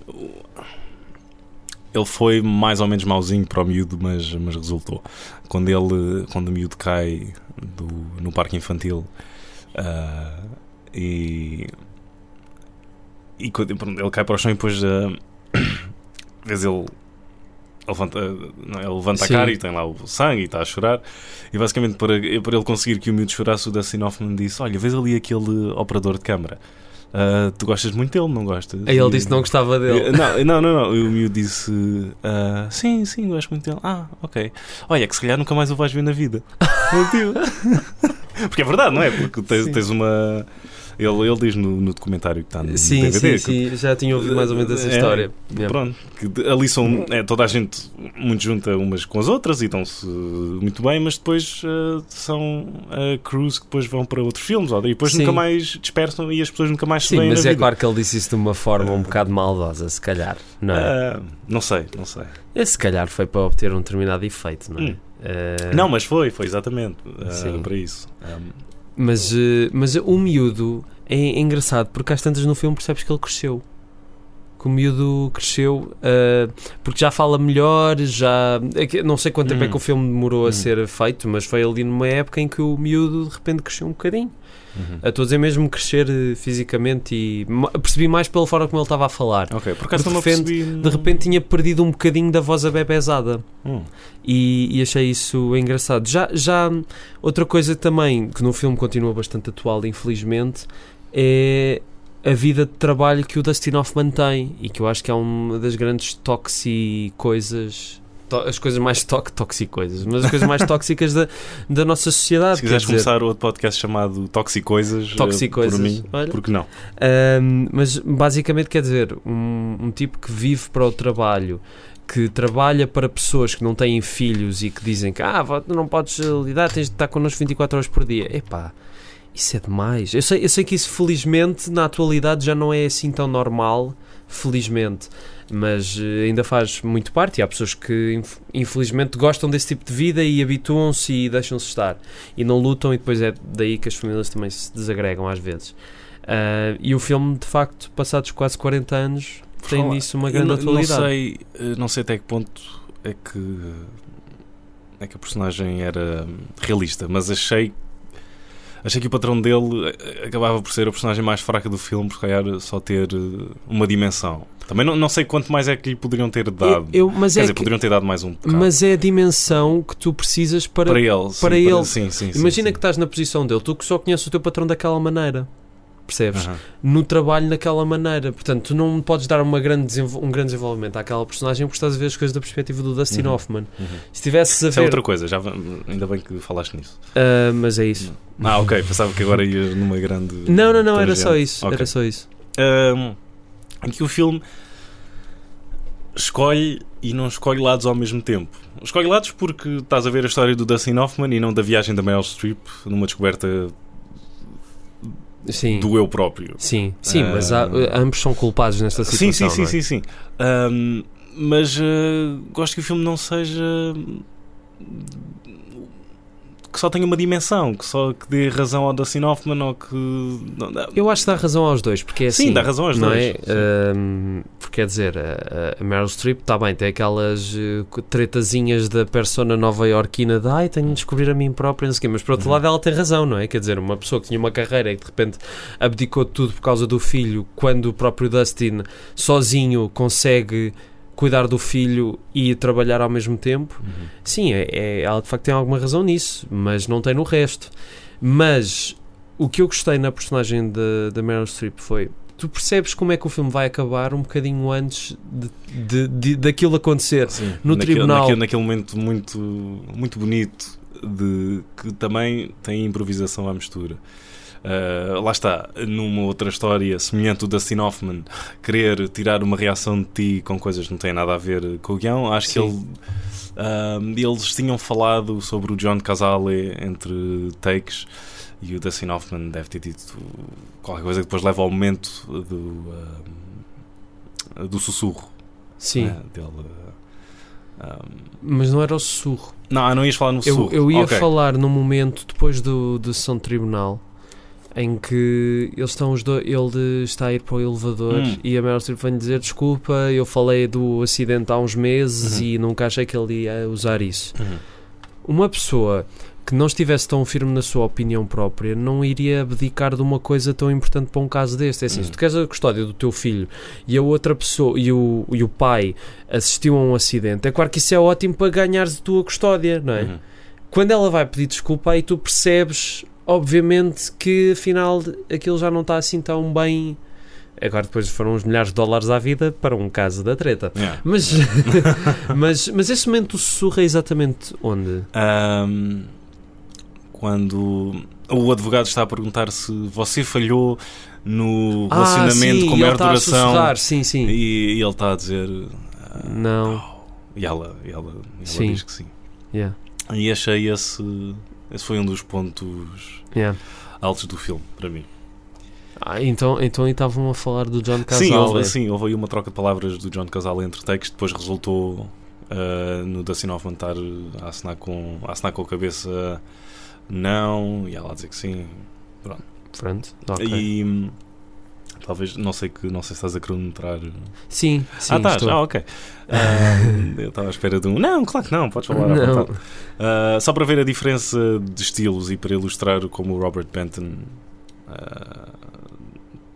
Ele foi mais ou menos mauzinho para o miúdo, mas, mas resultou. Quando ele. Quando o miúdo cai do, no parque infantil uh, e. E quando, ele cai para o chão e depois. Uh, vês ele levanta, não, ele levanta a cara e tem lá o sangue e está a chorar. E basicamente, para, para ele conseguir que o miúdo chorasse, o Dustin Hoffman disse: Olha, vês ali aquele operador de câmara. Uh, tu gostas muito dele, não gostas? Aí ele disse que não gostava dele. Não, não, não. não. O miúdo disse: uh, Sim, sim, gosto muito dele. Ah, ok. Olha, que se calhar nunca mais o vais ver na vida. Porque é verdade, não é? Porque tens, tens uma Ele, ele diz no, no documentário que está no Sim, DVD. sim, que- sim, já tinha ouvido mais ou menos essa É, história. Yeah. Pronto, que ali são é, toda a gente muito junta umas com as outras e estão-se muito bem, mas depois eh, são eh, crews que depois vão para outros filmes ou, e depois Sim. nunca mais dispersam e as pessoas nunca mais se Sim, veem mas é vida. claro que ele disse isso de uma forma um bocado maldosa, se calhar, não é? Ah, não sei, não sei. Se calhar foi para obter um determinado efeito, não é? Hum. Eh, Não, mas foi, foi exatamente Sim. para isso. Ah, Mas, eh, mas o miúdo é engraçado porque às tantas no filme percebes que ele cresceu. Que o miúdo cresceu eh, porque já fala melhor, já. é não sei quanto tempo é Hum. que o filme demorou a Hum. ser feito, mas foi ali numa época em que o miúdo de repente cresceu um bocadinho. uhum. A estou a dizer mesmo crescer eh, fisicamente e percebi mais pela forma como ele estava a falar. Ok, por acaso de repente- percebi. De repente tinha perdido um bocadinho da voz abebezada. Hum. E, e achei isso engraçado. Já, já outra coisa também que no filme continua bastante atual, infelizmente, é a vida de trabalho que o Dustin Hoffman tem e que eu acho que é uma das grandes toxi coisas. As coisas mais to toxi coisas, mas as coisas mais tóxicas da, da nossa sociedade. Se quiseres começar outro podcast chamado Toxicoisas, eh, Toxicoisas, por mim, olha. porque não? Ahm, mas basicamente quer dizer, um, um tipo que vive para o trabalho, que trabalha para pessoas que não têm filhos e que dizem que ah, não podes lidar, tens de estar connosco 24 horas por dia. Epá, isso é demais. Eu sei, eu sei que isso felizmente na atualidade já não é assim tão normal, felizmente. Mas eh, ainda faz muito parte e há pessoas que inf- infelizmente gostam desse tipo de vida e habituam-se e deixam-se estar e não lutam e depois é daí que as famílias também se desagregam às vezes. Ah, e o filme, de facto, passados quase 40 anos, tem Fala- nisso uma grande não- atualidade. Não sei, eh, não sei até que ponto é que é que a personagem era realista, mas achei achei que o patrão dele eh, acabava por ser a personagem mais fraca do filme, por calhar só ter eh, uma dimensão. Também não, não sei quanto mais é que lhe poderiam ter dado. Eu, eu- mas, Quer é dizer, que- poderiam ter dado mais um bocado. mas é a dimensão que tu precisas para. para ele, sim, para ele. Sim, sim, sim, Imagina sim. que estás na posição dele, tu que só conheces o teu patrão daquela maneira. Percebes? Aham. No trabalho daquela maneira. Portanto, tu não podes dar uma grande um grande desenvolvimento àquela personagem porque estás a ver as coisas da perspectiva do Dustin Uhum. Hoffman. Uhum. Se tivesses a Isso é ver. outra coisa, já, ainda bem que falaste nisso. Ah, mas é isso. Ah, ok, pensava que agora ias numa grande. Não, não, não, era só isso. Ok. Era só isso. Em que o filme escolhe e não escolhe lados ao mesmo tempo. Escolhe lados porque estás a ver a história do Dustin Hoffman e não da viagem da Meryl Streep numa descoberta Sim. do eu próprio. Sim, sim, Ah. mas há- ambos são culpados nesta Sim, situação. sim, sim, é? sim, sim. Ahm, mas ah, gosto que o filme não seja que só tenha uma dimensão, que só que dê razão ao Dustin Hoffman ou que. Eu acho que dá razão aos dois, porque é assim. Sim, dá razão aos dois. É? Ahm, porque quer dizer, a, a Meryl Streep está bem, tem aquelas eh, tretazinhas da persona nova-iorquina de ai, tenho de descobrir a mim própria, não sei o quê, mas por outro Uhum. lado ela tem razão, não é? Quer dizer, uma pessoa que tinha uma carreira e que de repente abdicou de tudo por causa do filho, quando o próprio Dustin sozinho consegue cuidar do filho e trabalhar ao mesmo tempo, Uhum. Sim, é, é- ela de facto tem alguma razão nisso, mas não tem no resto. Mas o que eu gostei na personagem da Meryl Streep foi. Tu percebes como é que o filme vai acabar um bocadinho antes de, de- de- daquilo acontecer. Sim, No naquele, tribunal. Naquele, naquele momento muito, muito bonito de que também tem improvisação à mistura. Ah, lá está, numa outra história semelhante o Dustin Hoffman querer tirar uma reação de ti com coisas que não têm nada a ver com o guião, acho que Sim. ele, ah, eles tinham falado sobre o John Casale entre takes e o Dustin Hoffman deve ter dito qualquer coisa que depois leva ao momento do, do sussurro Sim, né, dele. ah, mas não era o sussurro. não, não ias falar no Eu, sussurro. eu ia Ok. falar num momento depois do, do sessão de tribunal em que eles estão os dois, ele está a ir para o elevador Hum. e a Meryl Streep vem dizer desculpa, eu falei do acidente há uns meses Uhum. e nunca achei que ele ia usar isso. Uhum. Uma pessoa que não estivesse tão firme na sua opinião própria não iria abdicar de uma coisa tão importante para um caso deste. É assim, Uhum. se tu queres a custódia do teu filho e a outra pessoa e o, e o pai assistiu a um acidente, é claro que isso é ótimo para ganhares a tua custódia, não é? Uhum. Quando ela vai pedir desculpa, aí tu percebes, obviamente, que afinal aquilo já não está assim tão bem. Agora, depois foram uns milhares de dólares à vida para um caso da treta. Yeah. Mas, mas, mas esse momento é exatamente onde? Ahm, quando o advogado está a perguntar se você falhou no Ah, relacionamento sim, com maior duração sim, sim. e, e ele está a dizer ah, Não. e ela, e ela, ela Sim. diz que sim. Yeah, E achei esse, esse foi um dos pontos yeah. altos do filme, para mim. Ah, então, então estavam a falar do John Casale. Sim, houve, sim, houve aí uma troca de palavras do John Casale entre takes, depois resultou ah, no Dustin Hoffman estar a assinar com, a assinar com a cabeça não, e ela a dizer que sim. Pronto, ok. E hum, talvez, não sei, que, não sei se estás a cronometrar. Sim, sim, ah, estás, estou. ah, ok. Ah, eu estava à espera de um. Não, claro que não, podes falar à Não. vontade. Ah, só para ver a diferença de estilos e para ilustrar como o Robert Benton ah,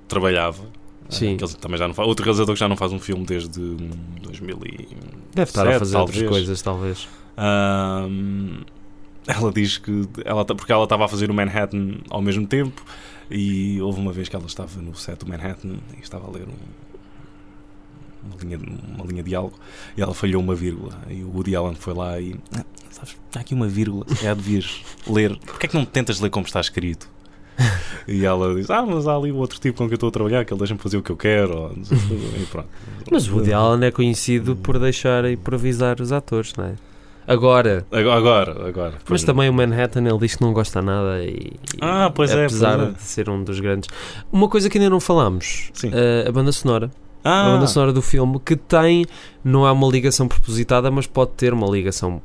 trabalhava. Ah, Sim. que ele também já não faz, outro realizador que já não faz um filme desde hum, 2000 e... Deve estar a fazer talvez. outras coisas, talvez. Ela diz que ela, porque ela estava a fazer o Manhattan ao mesmo tempo e houve uma vez que ela estava no set do Manhattan e estava a ler um- uma, linha, uma linha de algo e ela falhou uma vírgula e o Woody Allen foi lá e "Ah, sabes, há aqui uma vírgula, já devias ler porquê é que não tentas ler como está escrito? E ela diz, ah, mas há ali o outro tipo com quem eu estou a trabalhar que ele deixa-me fazer o que eu quero ou não sei o quê", e pronto. Mas o Woody Allen é conhecido por deixar improvisar os atores, não é? Agora, Agora, agora, mas Pois- também o Manhattan ele diz que não gosta nada e, Ah, pois é, apesar é. de ser um dos grandes. Uma coisa que ainda não falámos, eh, a banda sonora. Ah, A banda sonora do filme que tem, não é uma ligação propositada, mas pode ter uma ligação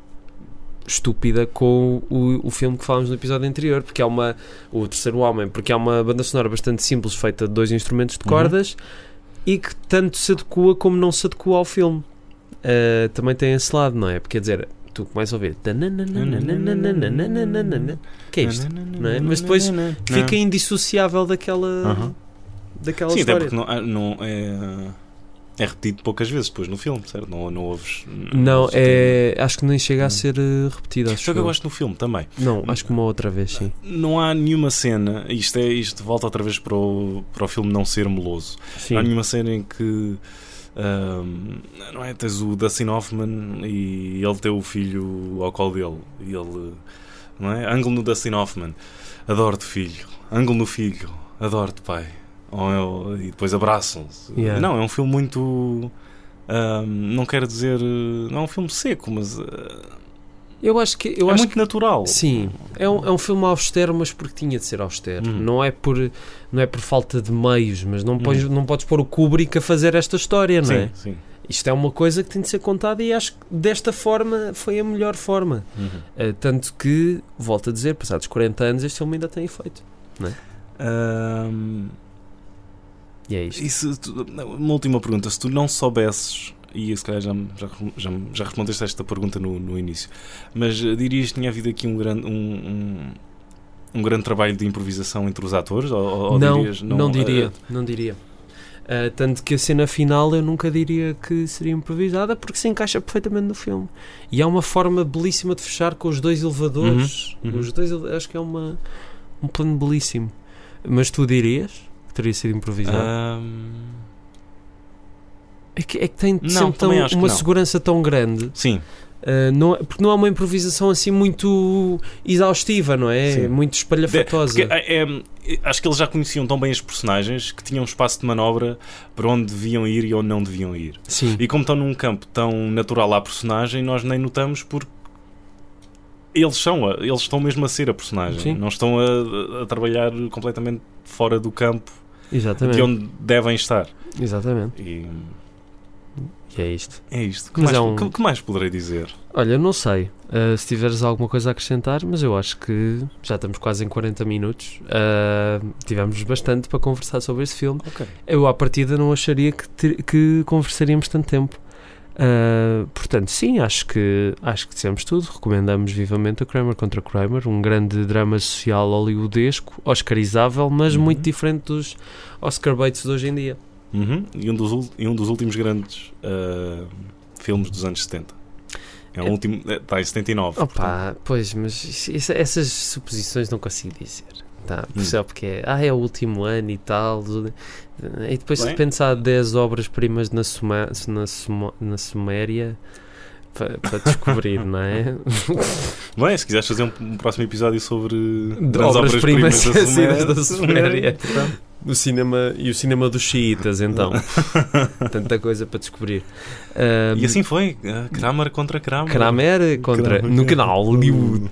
estúpida com o, o filme que falámos no episódio anterior, porque é uma o terceiro homem, porque é uma banda sonora bastante simples, feita de dois instrumentos de Uhum. cordas e que tanto se adequa como não se adequa ao filme. Uh, também tem esse lado, não é? Porque quer dizer, tu começas a ouvir que é isto? não é? Mas depois Fica indissociável daquela Aham. daquela Sim, até história. porque não, ah, não é, é repetido poucas vezes depois no filme, certo? Não, não ouves. Não, ouves- é, acho que nem chega a Hum. ser eh, repetido. Acho Só que eu eu. gosto no filme também. Não, acho que uma outra vez, sim. Não há nenhuma cena, isto, é, isto volta outra vez para o, para o filme não ser meloso. sim. Não há nenhuma cena em que. Ahm, não é? Tens o Dustin Hoffman e ele tem o filho ao colo dele. E ele. Não é? Ângulo no Dustin Hoffman. Adoro-te, filho. Ângulo no filho. Adoro-te, pai. Ou ele- e depois abraçam-se. Yeah. Não, é um filme muito. ahm, não quero dizer. Não é um filme seco, mas. ah, Eu acho que eu é acho muito natural. que sim, é um, é um filme austero, mas porque tinha de ser austero. Hum. Não é por não é por falta de meios, mas não podes, não podes pôr o Kubrick a fazer esta história, não Sim, é? sim. Isto é uma coisa que tem de ser contada e acho que desta forma foi a melhor forma. Uhum. Eh, tanto que, volto a dizer, passados 40 anos, este filme ainda tem efeito. Ahm, E é isto. E se tu- uma última pergunta, se tu não soubesses, e se calhar já, já, já, já respondeste a esta pergunta no, no início, mas eh, dirias que tinha havido aqui um grande, um, um, um grande trabalho de improvisação entre os atores? Ou, ou não, dirias, não, diria, eh, não diria. Ah, tanto que a cena final eu nunca diria que seria improvisada porque se encaixa perfeitamente no filme. E há uma forma belíssima de fechar com os dois elevadores. Uhum, uhum. Os dois, acho que é uma, um plano belíssimo. Mas tu dirias que teria sido improvisado? ahm, é, que, é que tem não, sempre tão- uma segurança tão grande. sim, ah, não, é- porque não é uma improvisação assim muito exaustiva, não é? Sim. Muito espalhafatosa. porque é- é- acho que eles já conheciam tão bem os personagens que tinham espaço de manobra para onde deviam ir e onde não deviam ir. Sim. E como estão num campo tão natural à personagem, nós nem notamos porque eles são, a- eles estão mesmo a ser a personagem, Sim. não estão a, a trabalhar completamente fora do campo Exatamente. de onde devem estar. Exatamente. E E é isto. é isto. Que, Mas mais, é um- que- que mais poderei dizer? Olha, não sei uh, se tiveres alguma coisa a acrescentar, mas eu acho que já estamos quase em 40 minutos. Uh, tivemos bastante para conversar sobre este filme. Ok. Eu, à partida, não acharia que, ter- que conversaríamos tanto tempo. Uh, portanto, sim, acho que, acho que dissemos tudo. Recomendamos vivamente o Kramer contra Kramer, um grande drama social hollywoodesco, oscarizável, mas Uhum. muito diferente dos Oscar Bates de hoje em dia. Uhum. E, um dos, e um dos últimos grandes ah, filmes dos anos 70. É o É- último. Está em 79. portanto. Opa, pois, mas isso- essas suposições não consigo dizer. Tá, Hum. só porque é, ah, é o último ano e tal. E depois, de Bem. repente, há 10 obras-primas na, Suma, na, Sumo- na Suméria. para, para descobrir, não é? Bem, se quiseres fazer um, um próximo episódio sobre obras-primas da esquecidas da Suméria. Suméria. O cinema, e o cinema dos xiitas, então. Tanta coisa para descobrir. Ahm, E assim foi, ah, Kramer contra Kramer. Kramer contra. Kramer. No canal Hollywood.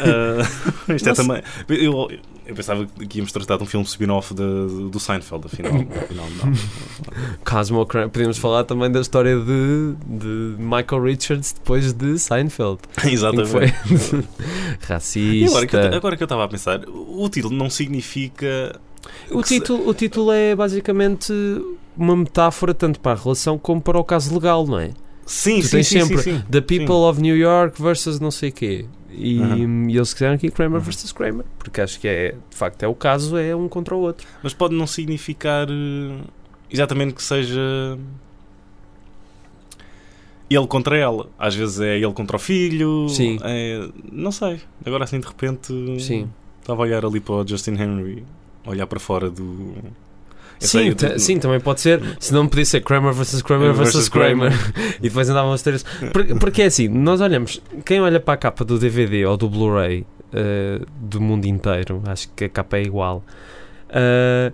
Ah, isto é Nossa. também. Eu, eu pensava que íamos tratar de um filme spin-off do Seinfeld, afinal. afinal não. Cosmo Kramer. Podemos falar também da história de, de Michael Richards depois de Seinfeld. Exatamente. foi E racista. agora que, eu, agora que eu estava a pensar, o título não significa. O que se- título, o título é basicamente uma metáfora tanto para a relação como para o caso legal, não é? Sim, Tu sim, tens sim, sempre sim, sim. The People of New York versus não sei quê. E, Aham. e eles quiseram aqui Kramer Uhum. versus Kramer, porque acho que é, de facto, é o caso, é um contra o outro. Mas pode não significar eh, exatamente que seja ele contra ela. Às vezes é ele contra o filho. Sim. é- não sei. Agora assim de repente Sim. estava a olhar ali para o Justin Henry, olhar para fora do. Eu Sim, sei, sim, também pode ser. Se não podia ser Kramer versus Kramer Versus Kramer. e depois andavam os três. Por- Porque é assim, nós olhamos, quem olha para a capa do DVD ou do Blu-ray eh, do mundo inteiro, acho que a capa é igual. eh,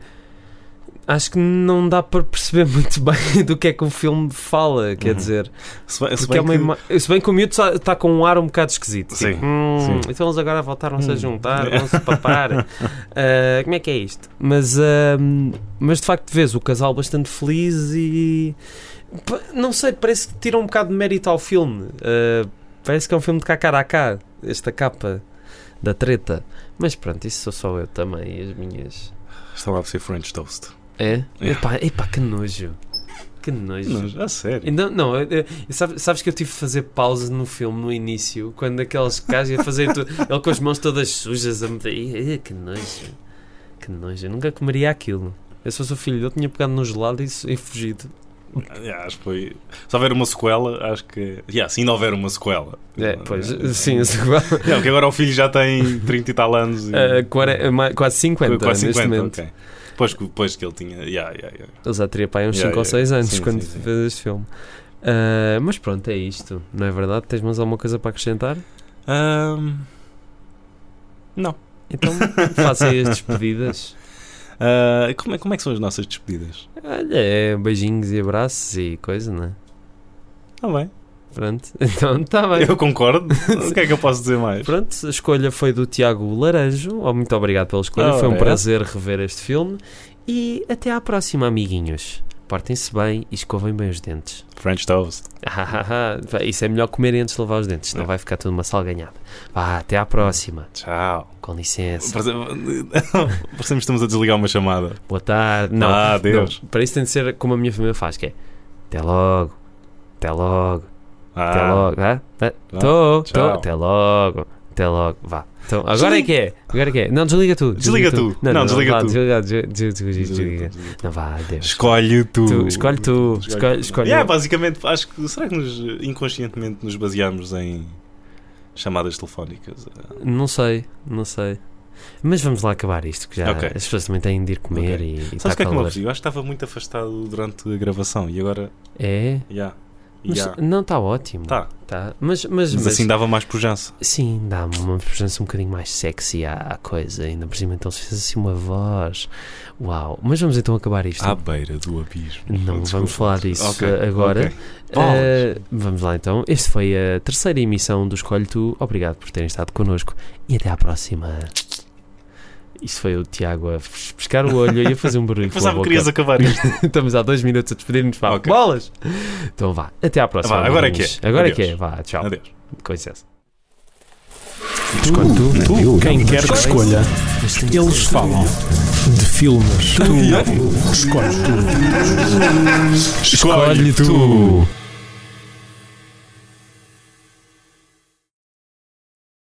acho que não dá para perceber muito bem do que é que o filme fala, quer Uhum. dizer. Se bem, se é bem uma que- ima- se bem que o miúdo está, está com um ar um bocado esquisito. Sim, Tipo, hum, sim. Então eles agora voltaram-se a Hum. juntar, vão-se papar. Ah, como é que é isto? Mas, ah, mas de facto vês o casal bastante feliz e. Não sei, parece que tira um bocado de mérito ao filme. Ah, parece que é um filme de cá cara a cá, esta capa da treta. Mas pronto, isso sou só eu também, e as minhas. Estava a ser French Toast. É? É. Epá, epá, que nojo. Que nojo. Não, a sério. Não, não eu- eu- sabes, sabes que eu tive de fazer pausa no filme no início, quando aqueles gajos iam fazer tudo, ele com as mãos todas sujas a meter. Que nojo, que nojo, eu nunca comeria aquilo. Eu se fosse o filho dele, tinha pegado no gelado e, e fugido. Yeah, acho que foi. Se houver uma sequela, acho que. Yeah, se ainda houver uma sequela. É, pois, sim, esse igual. Yeah, porque agora o filho já tem 30 e tal anos. E... Ma- quase 50 Quase neste 50, momento. ok. Depois, que- depois que ele tinha. Yeah, yeah, yeah. Ele já teria para aí uns Yeah, 5 ou yeah. 6 anos Sim, quando sim, sim. fez este filme. Ah, mas pronto, é isto, não é verdade? Tens mais alguma coisa para acrescentar? Ahm, Não. Então faça as despedidas. Ah, como, é, como é que são as nossas despedidas? Olha, é beijinhos e abraços e coisa, não é? Ah, bem. Pronto, então está bem. Eu concordo. o que é que eu posso dizer mais? Pronto, a escolha foi do Tiago Laranjo. Oh, muito obrigado pela escolha, Ora, foi um é. prazer rever este filme. E até à próxima, amiguinhos. Portem-se bem e escovem bem os dentes. French Toast. Ah, Isso é melhor comer antes de lavar os dentes, senão É. vai ficar tudo uma salganhada. Vá, até à próxima. Tchau. Com licença. Parece- que estamos a desligar uma chamada. Boa tarde. Não, ah, Deus. não, para isso tem de ser como a minha família faz, que é até logo, até logo. Ah, Até logo, vá? Vá, Tô, tô, até logo, até logo, vá. Então, agora é que é, agora é que é. Não, desliga tu. Desliga tu. Não, Não, não, desliga vá, tu. Desliga, desliga, desliga, desliga. Não, vá, Deus. Escolhe tu. Tu, escolhe tu, escolhe, escolhe. Yeah, basicamente, acho que. Será que nos, inconscientemente nos baseamos em chamadas telefónicas? Não sei, não sei. Mas vamos lá acabar isto, que já Ok. as pessoas também têm de ir comer Ok. e, e Sabes tá o que é que me? Eu acho que estava muito afastado durante a gravação e agora. É? Yeah. Mas Yeah. não, está ótimo. Tá. Tá. Mas, mas, Mas mas- assim dava mais pujança. Sim, dá uma presença um bocadinho mais sexy à, à coisa. Ainda por cima, então se fez assim uma voz. Uau! Mas vamos então acabar isto. À beira do abismo. Não Desculpa. vamos falar disso Ok, uh, agora. ok. Bolas. Uh, vamos lá então. Este foi a terceira emissão do Escolhe Tu. Obrigado por terem estado connosco e até à próxima. Isto foi o Tiago a pescar o olho e a fazer um barulho Pensava que querias acabar isto. Estamos há dois minutos a despedir-nos. Vá, Ok. bolas! Então vá, até à próxima. Vá, agora é que é. Agora é que é. Vá, tchau. Adeus. Com licença. Escolhe tu, tu, quem quer que escolha, eles falam de filmes. Tu escolhe tu. Escolhe tu.